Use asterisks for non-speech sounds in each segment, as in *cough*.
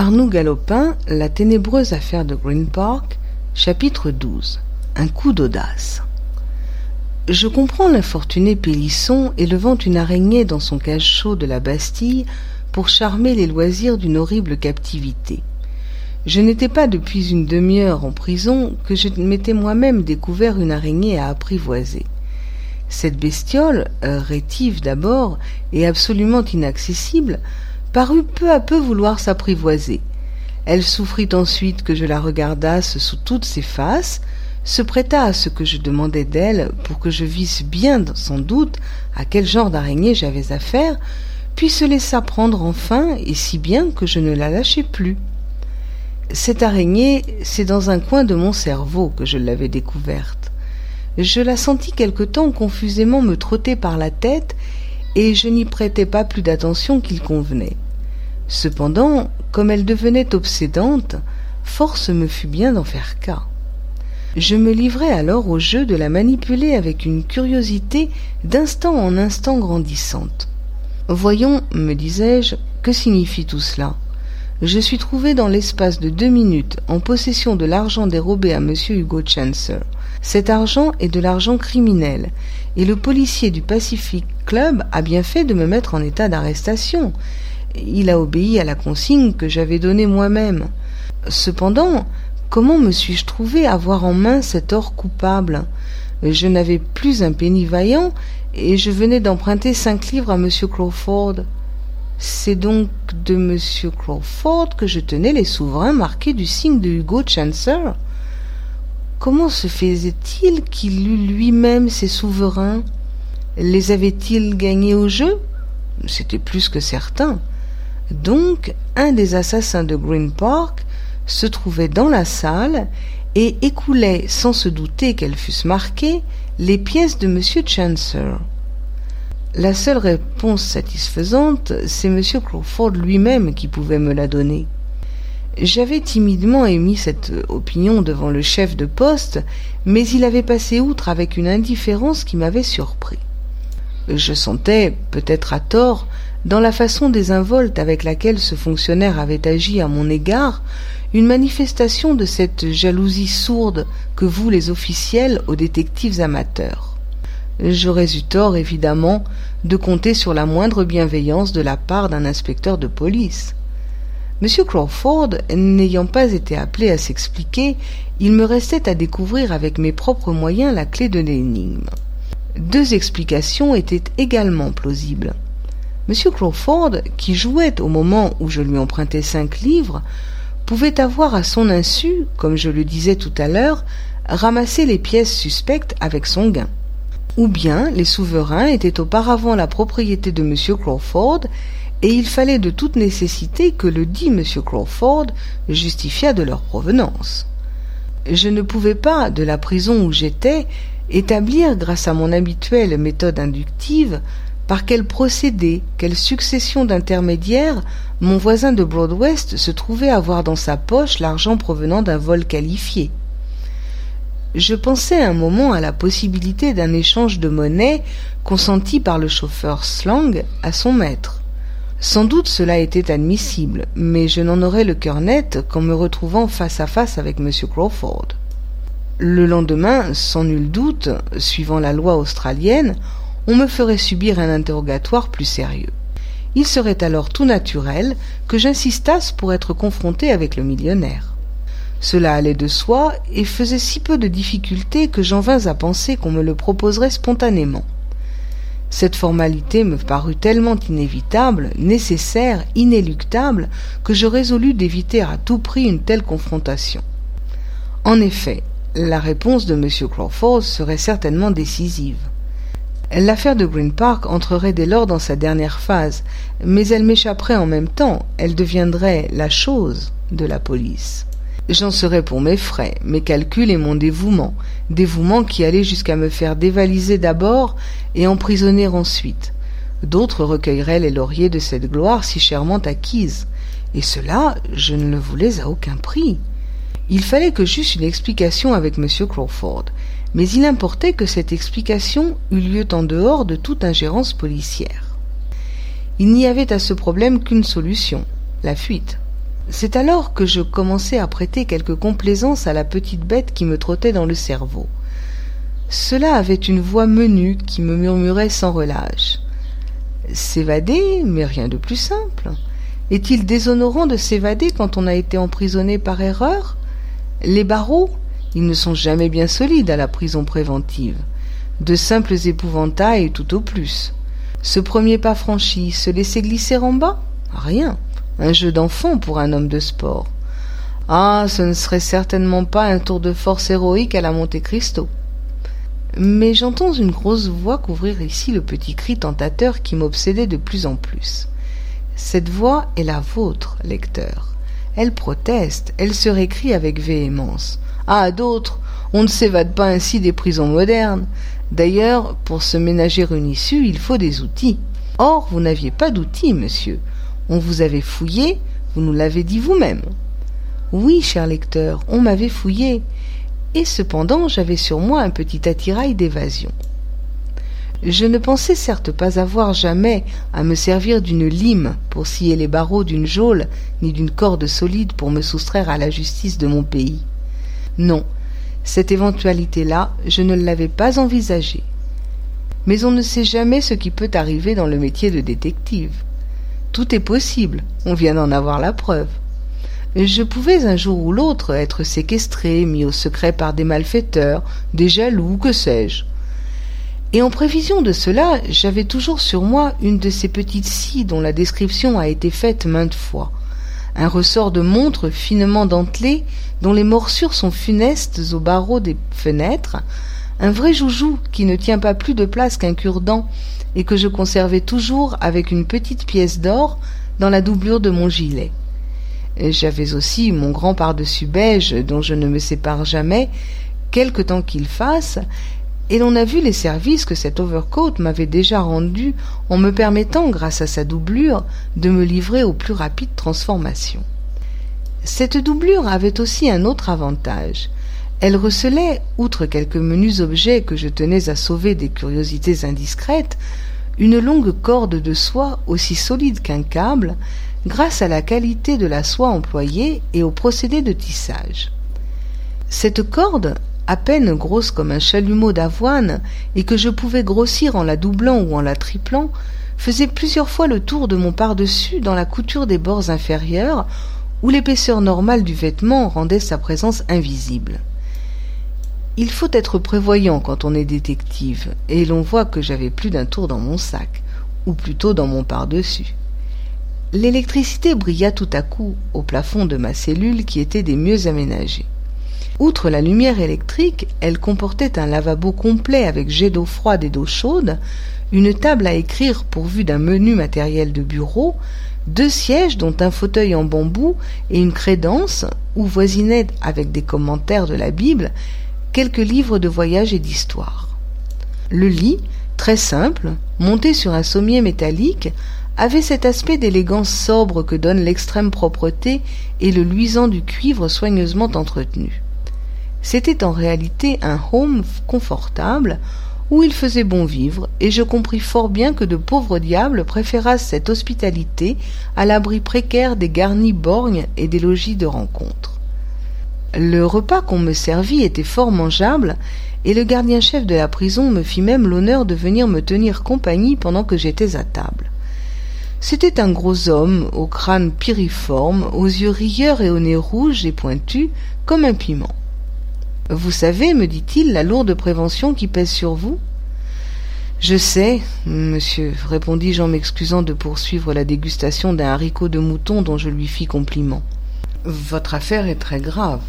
Arnoux Galopin, La ténébreuse affaire de Green Park, chapitre 12 Un coup d'audace. Je comprends l'infortuné Pélisson élevant une araignée dans son cachot de la Bastille pour charmer les loisirs d'une horrible captivité. Je n'étais pas depuis une demi-heure en prison que je m'étais moi-même découvert une araignée à apprivoiser. Cette bestiole, euh, rétive d'abord et absolument inaccessible, parut peu à peu vouloir s'apprivoiser. Elle souffrit ensuite que je la regardasse sous toutes ses faces, se prêta à ce que je demandais d'elle pour que je visse bien sans doute à quel genre d'araignée j'avais affaire, puis se laissa prendre enfin, et si bien que je ne la lâchai plus. Cette araignée, c'est dans un coin de mon cerveau que je l'avais découverte. Je la sentis quelque temps confusément me trotter par la tête, et je n'y prêtais pas plus d'attention qu'il convenait. Cependant, comme elle devenait obsédante, force me fut bien d'en faire cas. Je me livrai alors au jeu de la manipuler avec une curiosité d'instant en instant grandissante. Voyons, me disais-je, que signifie tout cela Je suis trouvé dans l'espace de deux minutes en possession de l'argent dérobé à M. Hugo Chancer. Cet argent est de l'argent criminel, et le policier du Pacific Club a bien fait de me mettre en état d'arrestation. Il a obéi à la consigne que j'avais donnée moi-même. Cependant, comment me suis-je trouvé avoir en main cet or coupable? Je n'avais plus un penny vaillant, et je venais d'emprunter cinq livres à M. Crawford. C'est donc de M. Crawford que je tenais les souverains marqués du signe de Hugo Chancer. Comment se faisait-il qu'il eût lui-même ses souverains? Les avait-il gagnés au jeu? C'était plus que certain. Donc, un des assassins de Green Park se trouvait dans la salle et écoulait, sans se douter qu'elles fussent marquées, les pièces de M. Chancer. La seule réponse satisfaisante, c'est M. Crawford lui-même qui pouvait me la donner. J'avais timidement émis cette opinion devant le chef de poste, mais il avait passé outre avec une indifférence qui m'avait surpris. Je sentais, peut-être à tort, dans la façon désinvolte avec laquelle ce fonctionnaire avait agi à mon égard, une manifestation de cette jalousie sourde que vouent les officiels aux détectives amateurs. J'aurais eu tort, évidemment, de compter sur la moindre bienveillance de la part d'un inspecteur de police. M. Crawford n'ayant pas été appelé à s'expliquer, il me restait à découvrir avec mes propres moyens la clé de l'énigme. Deux explications étaient également plausibles. M. Crawford, qui jouait au moment où je lui empruntais cinq livres, pouvait avoir à son insu, comme je le disais tout à l'heure, ramassé les pièces suspectes avec son gain. Ou bien les souverains étaient auparavant la propriété de M. Crawford et il fallait de toute nécessité que le dit M. Crawford justifiât de leur provenance. Je ne pouvais pas, de la prison où j'étais, établir, grâce à mon habituelle méthode inductive, par quel procédé, quelle succession d'intermédiaires mon voisin de Broadwest se trouvait avoir dans sa poche l'argent provenant d'un vol qualifié. Je pensais un moment à la possibilité d'un échange de monnaie consenti par le chauffeur Slang à son maître. Sans doute cela était admissible, mais je n'en aurais le cœur net qu'en me retrouvant face à face avec M. Crawford. Le lendemain, sans nul doute, suivant la loi australienne, on me ferait subir un interrogatoire plus sérieux. Il serait alors tout naturel que j'insistasse pour être confronté avec le millionnaire. Cela allait de soi et faisait si peu de difficulté que j'en vins à penser qu'on me le proposerait spontanément. Cette formalité me parut tellement inévitable, nécessaire, inéluctable, que je résolus d'éviter à tout prix une telle confrontation. En effet, la réponse de M. Crawford serait certainement décisive. L'affaire de Green Park entrerait dès lors dans sa dernière phase, mais elle m'échapperait en même temps, elle deviendrait la chose de la police. J'en serais pour mes frais, mes calculs et mon dévouement, dévouement qui allait jusqu'à me faire dévaliser d'abord et emprisonner ensuite. D'autres recueilleraient les lauriers de cette gloire si chèrement acquise, et cela je ne le voulais à aucun prix. Il fallait que j'eusse une explication avec M. Crawford, mais il importait que cette explication eût lieu en dehors de toute ingérence policière. Il n'y avait à ce problème qu'une solution, la fuite. C'est alors que je commençai à prêter quelque complaisance à la petite bête qui me trottait dans le cerveau. Cela avait une voix menue qui me murmurait sans relâche. S'évader, mais rien de plus simple. Est-il déshonorant de s'évader quand on a été emprisonné par erreur? Les barreaux, ils ne sont jamais bien solides à la prison préventive. De simples épouvantails tout au plus. Ce premier pas franchi, se laisser glisser en bas? Rien. Un jeu d'enfant pour un homme de sport. Ah, ce ne serait certainement pas un tour de force héroïque à la Monte Cristo. Mais j'entends une grosse voix couvrir ici le petit cri tentateur qui m'obsédait de plus en plus. Cette voix est la vôtre, lecteur. Elle proteste, elle se récrie avec véhémence. Ah, d'autres, on ne s'évade pas ainsi des prisons modernes. D'ailleurs, pour se ménager une issue, il faut des outils. Or, vous n'aviez pas d'outils, monsieur. On vous avait fouillé, vous nous l'avez dit vous-même. Oui, cher lecteur, on m'avait fouillé, et cependant j'avais sur moi un petit attirail d'évasion. Je ne pensais certes pas avoir jamais à me servir d'une lime pour scier les barreaux d'une geôle, ni d'une corde solide pour me soustraire à la justice de mon pays. Non, cette éventualité-là, je ne l'avais pas envisagée. Mais on ne sait jamais ce qui peut arriver dans le métier de détective. Tout est possible, on vient d'en avoir la preuve. Je pouvais un jour ou l'autre être séquestré, mis au secret par des malfaiteurs, des jaloux, que sais-je. Et en prévision de cela, j'avais toujours sur moi une de ces petites scies dont la description a été faite maintes fois. Un ressort de montre finement dentelé, dont les morsures sont funestes aux barreaux des fenêtres, un vrai joujou qui ne tient pas plus de place qu'un cure-dent et que je conservais toujours avec une petite pièce d'or dans la doublure de mon gilet. J'avais aussi mon grand pardessus beige dont je ne me sépare jamais, quelque temps qu'il fasse, et l'on a vu les services que cet overcoat m'avait déjà rendus en me permettant, grâce à sa doublure, de me livrer aux plus rapides transformations. Cette doublure avait aussi un autre avantage. Elle recelait, outre quelques menus objets que je tenais à sauver des curiosités indiscrètes, une longue corde de soie aussi solide qu'un câble, grâce à la qualité de la soie employée et au procédé de tissage. Cette corde, à peine grosse comme un chalumeau d'avoine, et que je pouvais grossir en la doublant ou en la triplant, faisait plusieurs fois le tour de mon par-dessus dans la couture des bords inférieurs, où l'épaisseur normale du vêtement rendait sa présence invisible. Il faut être prévoyant quand on est détective, et l'on voit que j'avais plus d'un tour dans mon sac, ou plutôt dans mon par-dessus. L'électricité brilla tout à coup au plafond de ma cellule qui était des mieux aménagées. Outre la lumière électrique, elle comportait un lavabo complet avec jet d'eau froide et d'eau chaude, une table à écrire pourvue d'un menu matériel de bureau, deux sièges dont un fauteuil en bambou et une crédence où voisinaient avec des commentaires de la Bible quelques livres de voyage et d'histoire. Le lit, très simple, monté sur un sommier métallique, avait cet aspect d'élégance sobre que donne l'extrême propreté et le luisant du cuivre soigneusement entretenu. C'était en réalité un home confortable où il faisait bon vivre, et je compris fort bien que de pauvres diables préférassent cette hospitalité à l'abri précaire des garnis borgnes et des logis de rencontre. Le repas qu'on me servit était fort mangeable, et le gardien-chef de la prison me fit même l'honneur de venir me tenir compagnie pendant que j'étais à table. C'était un gros homme, au crâne piriforme, aux yeux rieurs et au nez rouge et pointu, comme un piment. Vous savez, me dit-il, la lourde prévention qui pèse sur vous Je sais, monsieur, répondis-je en m'excusant de poursuivre la dégustation d'un haricot de mouton dont je lui fis compliment. Votre affaire est très grave.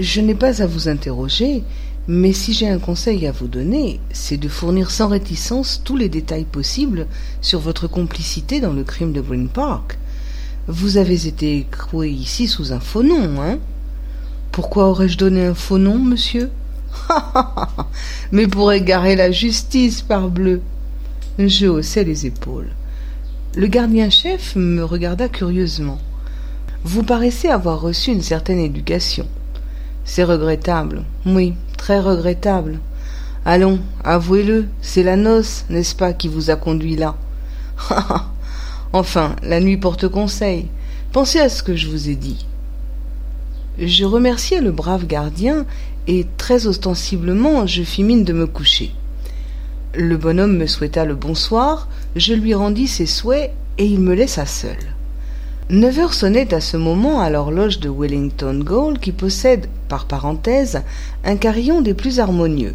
Je n'ai pas à vous interroger, mais si j'ai un conseil à vous donner, c'est de fournir sans réticence tous les détails possibles sur votre complicité dans le crime de Green Park. Vous avez été écroué ici sous un faux nom, hein Pourquoi aurais-je donné un faux nom, monsieur? *laughs* Mais pour égarer la justice, parbleu Je haussai les épaules. Le gardien-chef me regarda curieusement. Vous paraissez avoir reçu une certaine éducation. C'est regrettable. Oui, très regrettable. Allons, avouez-le, c'est la noce, n'est-ce pas, qui vous a conduit là? *laughs* enfin, la nuit porte conseil. Pensez à ce que je vous ai dit. Je remerciai le brave gardien et très ostensiblement je fis mine de me coucher. Le bonhomme me souhaita le bonsoir, je lui rendis ses souhaits et il me laissa seul. Neuf heures sonnaient à ce moment à l'horloge de Wellington Gaol qui possède, par parenthèse, un carillon des plus harmonieux.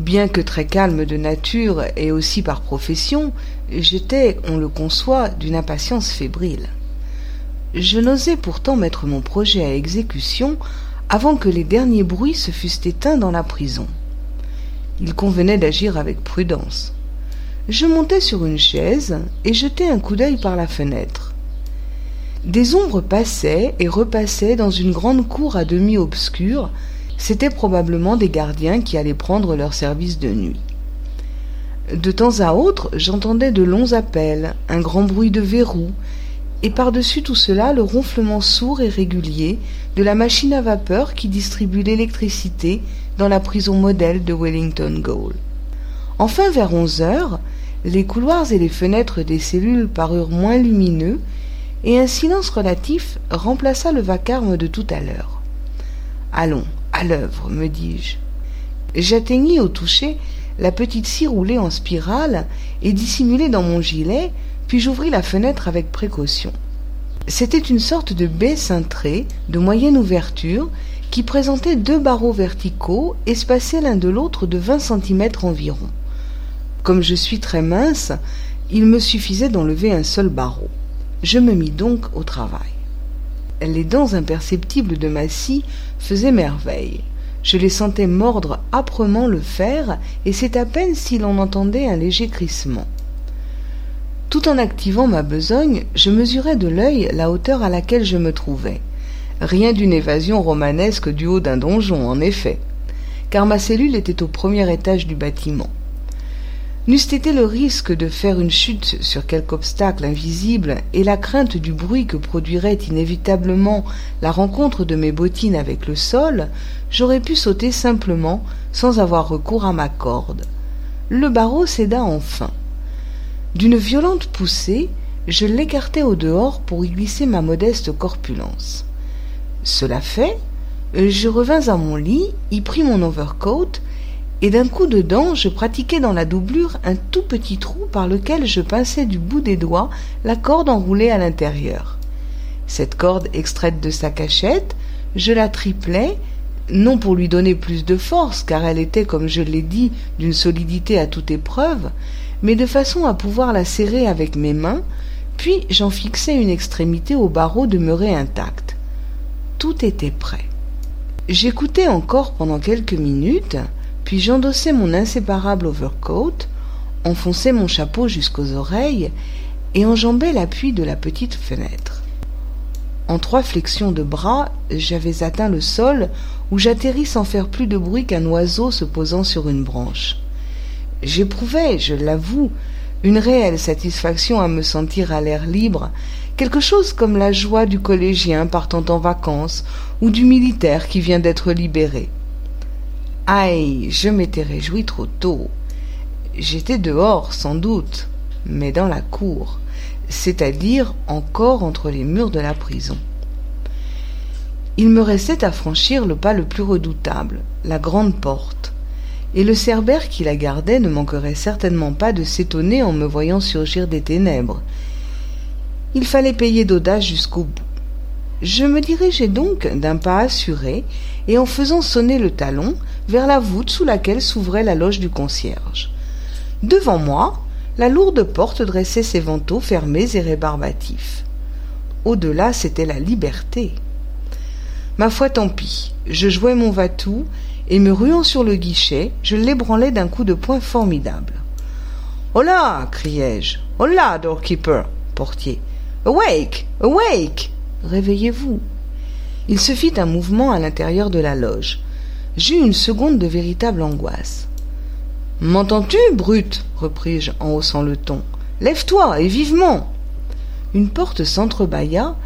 Bien que très calme de nature et aussi par profession, j'étais, on le conçoit, d'une impatience fébrile. Je n'osais pourtant mettre mon projet à exécution avant que les derniers bruits se fussent éteints dans la prison. Il convenait d'agir avec prudence. Je montai sur une chaise et jetai un coup d'œil par la fenêtre. Des ombres passaient et repassaient dans une grande cour à demi obscure. C'étaient probablement des gardiens qui allaient prendre leur service de nuit. De temps à autre, j'entendais de longs appels, un grand bruit de verrous, et par-dessus tout cela le ronflement sourd et régulier de la machine à vapeur qui distribue l'électricité dans la prison modèle de Wellington Gaol. Enfin, vers onze heures, les couloirs et les fenêtres des cellules parurent moins lumineux, et un silence relatif remplaça le vacarme de tout à l'heure. Allons, à l'œuvre, me dis-je. J'atteignis au toucher la petite scie roulée en spirale et dissimulée dans mon gilet, puis j'ouvris la fenêtre avec précaution. C'était une sorte de baie cintrée de moyenne ouverture qui présentait deux barreaux verticaux espacés l'un de l'autre de vingt centimètres environ. Comme je suis très mince, il me suffisait d'enlever un seul barreau. Je me mis donc au travail. Les dents imperceptibles de ma scie faisaient merveille. Je les sentais mordre âprement le fer, et c'est à peine si l'on entendait un léger crissement. Tout en activant ma besogne, je mesurais de l'œil la hauteur à laquelle je me trouvais. Rien d'une évasion romanesque du haut d'un donjon, en effet, car ma cellule était au premier étage du bâtiment. N'eût été le risque de faire une chute sur quelque obstacle invisible et la crainte du bruit que produirait inévitablement la rencontre de mes bottines avec le sol, j'aurais pu sauter simplement sans avoir recours à ma corde. Le barreau céda enfin. D'une violente poussée, je l'écartai au dehors pour y glisser ma modeste corpulence. Cela fait, je revins à mon lit, y pris mon overcoat, et d'un coup de dent je pratiquai dans la doublure un tout petit trou par lequel je pinçai du bout des doigts la corde enroulée à l'intérieur. Cette corde extraite de sa cachette, je la triplai, non pour lui donner plus de force, car elle était, comme je l'ai dit, d'une solidité à toute épreuve, mais de façon à pouvoir la serrer avec mes mains, puis j'en fixai une extrémité au barreau demeuré intact. Tout était prêt. J'écoutai encore pendant quelques minutes, puis j'endossai mon inséparable overcoat, enfonçai mon chapeau jusqu'aux oreilles et enjambai l'appui de la petite fenêtre. En trois flexions de bras, j'avais atteint le sol où j'atterris sans faire plus de bruit qu'un oiseau se posant sur une branche. J'éprouvais, je l'avoue, une réelle satisfaction à me sentir à l'air libre, quelque chose comme la joie du collégien partant en vacances ou du militaire qui vient d'être libéré. Aïe, je m'étais réjoui trop tôt. J'étais dehors, sans doute, mais dans la cour, c'est-à-dire encore entre les murs de la prison. Il me restait à franchir le pas le plus redoutable, la grande porte et le cerbère qui la gardait ne manquerait certainement pas de s'étonner en me voyant surgir des ténèbres. Il fallait payer d'audace jusqu'au bout. Je me dirigeai donc d'un pas assuré, et en faisant sonner le talon, vers la voûte sous laquelle s'ouvrait la loge du concierge. Devant moi, la lourde porte dressait ses vantaux fermés et rébarbatifs. Au-delà, c'était la liberté. Ma foi, tant pis. Je jouais mon vatou et me ruant sur le guichet, je l'ébranlai d'un coup de poing formidable. Hola criai-je. Hola, doorkeeper portier. Awake Awake Réveillez-vous Il se fit un mouvement à l'intérieur de la loge. J'eus une seconde de véritable angoisse. M'entends-tu, brute? repris-je en haussant le ton. Lève-toi, et vivement Une porte s'entrebâilla,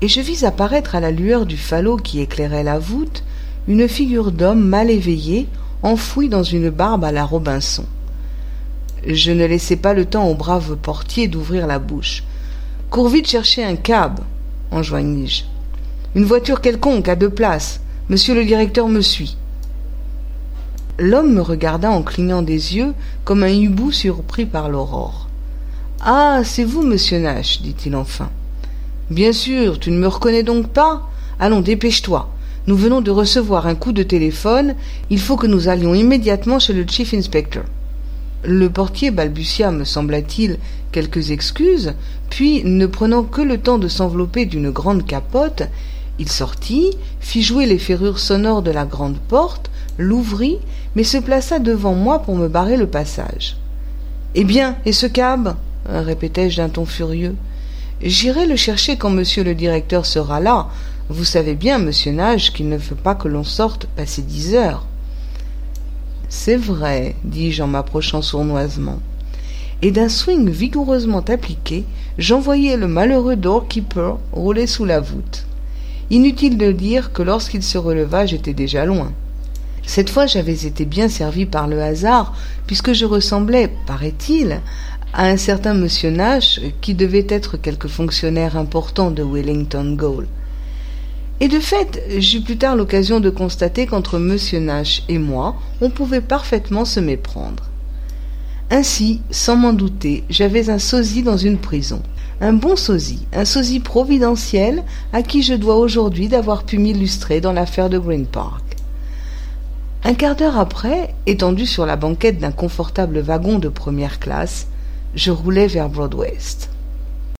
et je vis apparaître à la lueur du falot qui éclairait la voûte une figure d'homme mal éveillé, enfouie dans une barbe à la Robinson. Je ne laissai pas le temps au brave portier d'ouvrir la bouche. Cours vite chercher un cab, Une voiture quelconque, à deux places. Monsieur le directeur me suit. L'homme me regarda en clignant des yeux comme un hibou surpris par l'aurore. Ah, c'est vous, monsieur Nash, dit-il enfin. Bien sûr, tu ne me reconnais donc pas Allons, dépêche-toi. Nous venons de recevoir un coup de téléphone. Il faut que nous allions immédiatement chez le chief inspector. Le portier balbutia, me sembla-t-il, quelques excuses, puis, ne prenant que le temps de s'envelopper d'une grande capote, il sortit, fit jouer les ferrures sonores de la grande porte, l'ouvrit, mais se plaça devant moi pour me barrer le passage. Eh bien, et ce cab? répétai-je d'un ton furieux. J'irai le chercher quand monsieur le directeur sera là. Vous savez bien, monsieur Nage, qu'il ne veut pas que l'on sorte passer dix heures. C'est vrai, dis-je en m'approchant sournoisement. Et d'un swing vigoureusement appliqué, j'envoyai le malheureux doorkeeper rouler sous la voûte. Inutile de dire que lorsqu'il se releva, j'étais déjà loin. Cette fois j'avais été bien servi par le hasard, puisque je ressemblais, paraît-il, à un certain monsieur Nash, qui devait être quelque fonctionnaire important de Wellington. Et de fait, j'eus plus tard l'occasion de constater qu'entre monsieur Nash et moi, on pouvait parfaitement se méprendre. Ainsi, sans m'en douter, j'avais un sosie dans une prison. Un bon sosie, un sosie providentiel à qui je dois aujourd'hui d'avoir pu m'illustrer dans l'affaire de Green Park. Un quart d'heure après, étendu sur la banquette d'un confortable wagon de première classe, je roulais vers Broadwest.